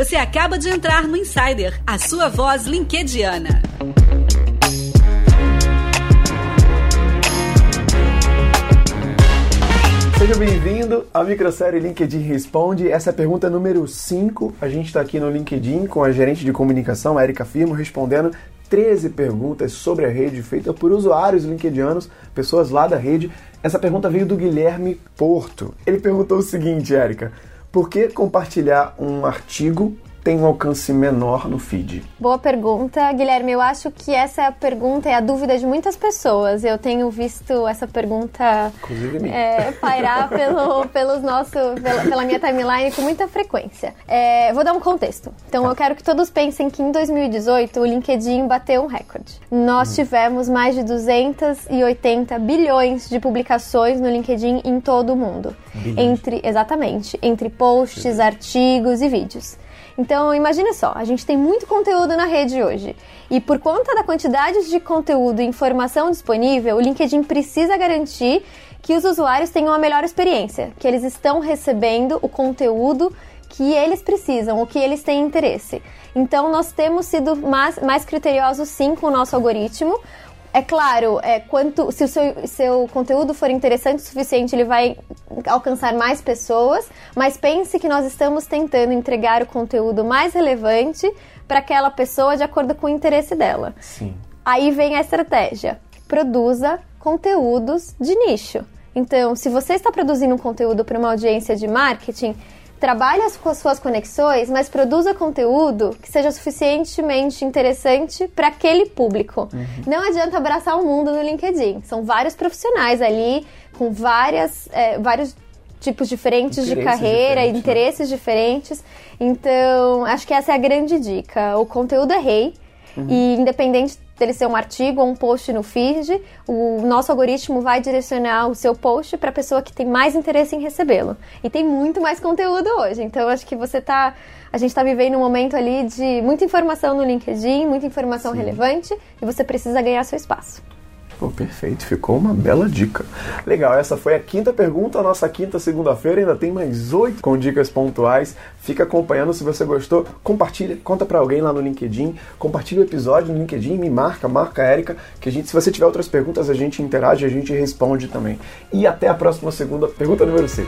Você acaba de entrar no Insider, a sua voz linkediana. Seja bem-vindo à microsérie LinkedIn Responde. Essa é a pergunta número 5. A gente está aqui no LinkedIn com a gerente de comunicação, a Erika Firmo, respondendo 13 perguntas sobre a rede feitas por usuários linkedianos, pessoas lá da rede. Essa pergunta veio do Guilherme Porto. Ele perguntou o seguinte, Erika: por que compartilhar um artigo tem um alcance menor no feed? Boa pergunta, Guilherme. Eu acho que essa é a pergunta e a dúvida de muitas pessoas. Eu tenho visto essa pergunta é, pairar pelo, pelos nosso, pela, pela, minha timeline com muita frequência. É, vou dar um contexto. Então, eu quero que todos pensem que em 2018 o LinkedIn bateu um recorde. Nós hum. tivemos mais de 280 bilhões de publicações no LinkedIn em todo o mundo. Bilhões. Entre, exatamente, entre posts, Sim. artigos e vídeos. Então, imagina só, a gente tem muito conteúdo na rede hoje. E por conta da quantidade de conteúdo e informação disponível, o LinkedIn precisa garantir que os usuários tenham a melhor experiência, que eles estão recebendo o conteúdo que eles precisam, o que eles têm interesse. Então, nós temos sido mais, mais criteriosos sim com o nosso algoritmo. É claro, é, quanto, se o seu, seu conteúdo for interessante o suficiente, ele vai alcançar mais pessoas, mas pense que nós estamos tentando entregar o conteúdo mais relevante para aquela pessoa de acordo com o interesse dela. Sim. Aí vem a estratégia. Produza conteúdos de nicho. Então, se você está produzindo um conteúdo para uma audiência de marketing, trabalhe as suas conexões, mas produza conteúdo que seja suficientemente interessante para aquele público. Uhum. Não adianta abraçar o mundo no LinkedIn. São vários profissionais ali com várias, é, vários tipos diferentes de carreira, diferentes, né? interesses né? diferentes. Então, acho que essa é a grande dica. O conteúdo é rei. Uhum. E independente dele ser um artigo ou um post no feed, o nosso algoritmo vai direcionar o seu post para a pessoa que tem mais interesse em recebê-lo. E tem muito mais conteúdo hoje. Então acho que você tá, a gente está vivendo um momento ali de muita informação no LinkedIn, muita informação Sim. relevante e você precisa ganhar seu espaço. Pô, perfeito, ficou uma bela dica. Legal, essa foi a quinta pergunta, a nossa quinta segunda-feira, ainda tem mais oito com dicas pontuais. Fica acompanhando se você gostou, compartilha, conta para alguém lá no LinkedIn, compartilha o episódio no LinkedIn, me marca, marca a Erika, que a gente, se você tiver outras perguntas, a gente interage, a gente responde também. E até a próxima segunda, pergunta número 6.